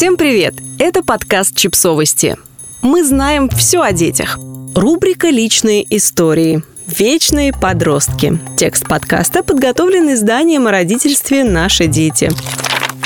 Всем привет! Это подкаст «Чипсовости». Мы знаем все о детях. Рубрика «Личные истории». Вечные подростки. Текст подкаста подготовлен изданием о родительстве «Наши дети».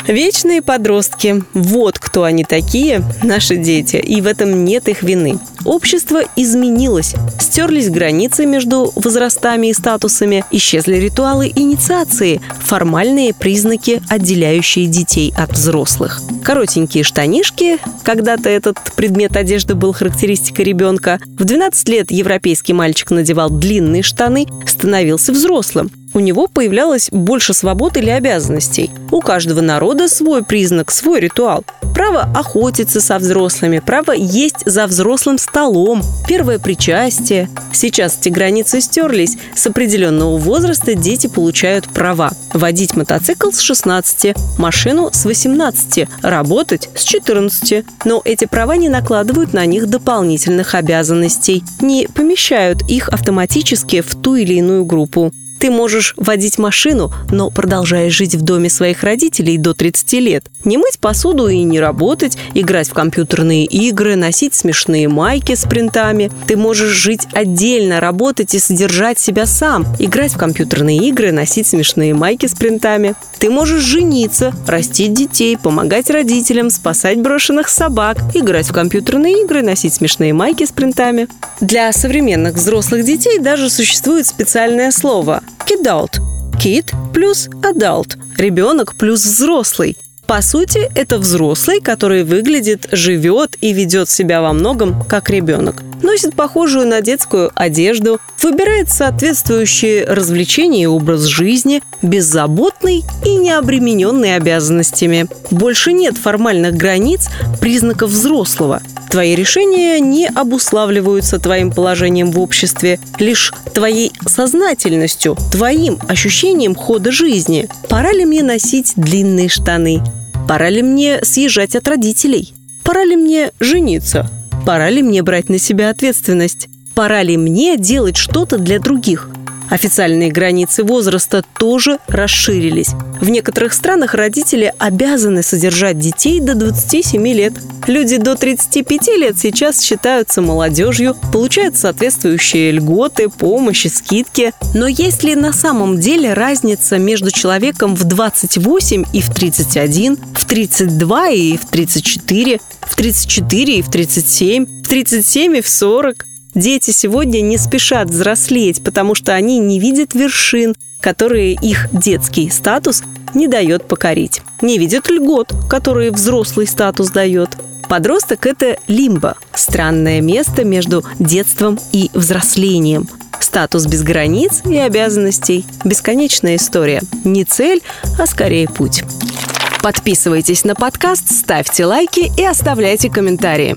Вечные подростки. Вот кто они такие, наши дети. И в этом нет их вины. Общество изменилось. Стерлись границы между возрастами и статусами, исчезли ритуалы инициации, формальные признаки, отделяющие детей от взрослых. Коротенькие штанишки, когда-то этот предмет одежды был характеристикой ребенка. В 12 лет европейский мальчик надевал длинные штаны, становился взрослым у него появлялось больше свобод или обязанностей. У каждого народа свой признак, свой ритуал. Право охотиться со взрослыми, право есть за взрослым столом, первое причастие. Сейчас эти границы стерлись. С определенного возраста дети получают права. Водить мотоцикл с 16, машину с 18, работать с 14. Но эти права не накладывают на них дополнительных обязанностей, не помещают их автоматически в ту или иную группу. Ты можешь водить машину, но продолжаешь жить в доме своих родителей до 30 лет. Не мыть посуду и не работать, играть в компьютерные игры, носить смешные майки с принтами. Ты можешь жить отдельно, работать и содержать себя сам, играть в компьютерные игры, носить смешные майки с принтами. Ты можешь жениться, растить детей, помогать родителям, спасать брошенных собак, играть в компьютерные игры, носить смешные майки с принтами. Для современных взрослых детей даже существует специальное слово kidult. Kid плюс adult. Ребенок плюс взрослый. По сути, это взрослый, который выглядит, живет и ведет себя во многом как ребенок. Носит похожую на детскую одежду, выбирает соответствующие развлечения и образ жизни, беззаботный и не обремененный обязанностями. Больше нет формальных границ, признаков взрослого – Твои решения не обуславливаются твоим положением в обществе, лишь твоей сознательностью, твоим ощущением хода жизни. Пора ли мне носить длинные штаны? Пора ли мне съезжать от родителей? Пора ли мне жениться? Пора ли мне брать на себя ответственность? Пора ли мне делать что-то для других? Официальные границы возраста тоже расширились. В некоторых странах родители обязаны содержать детей до 27 лет. Люди до 35 лет сейчас считаются молодежью, получают соответствующие льготы, помощи, скидки. Но есть ли на самом деле разница между человеком в 28 и в 31, в 32 и в 34, в 34 и в 37, в 37 и в 40? Дети сегодня не спешат взрослеть, потому что они не видят вершин, которые их детский статус не дает покорить. Не видят льгот, которые взрослый статус дает. Подросток – это лимбо – странное место между детством и взрослением. Статус без границ и обязанностей. Бесконечная история. Не цель, а скорее путь. Подписывайтесь на подкаст, ставьте лайки и оставляйте комментарии.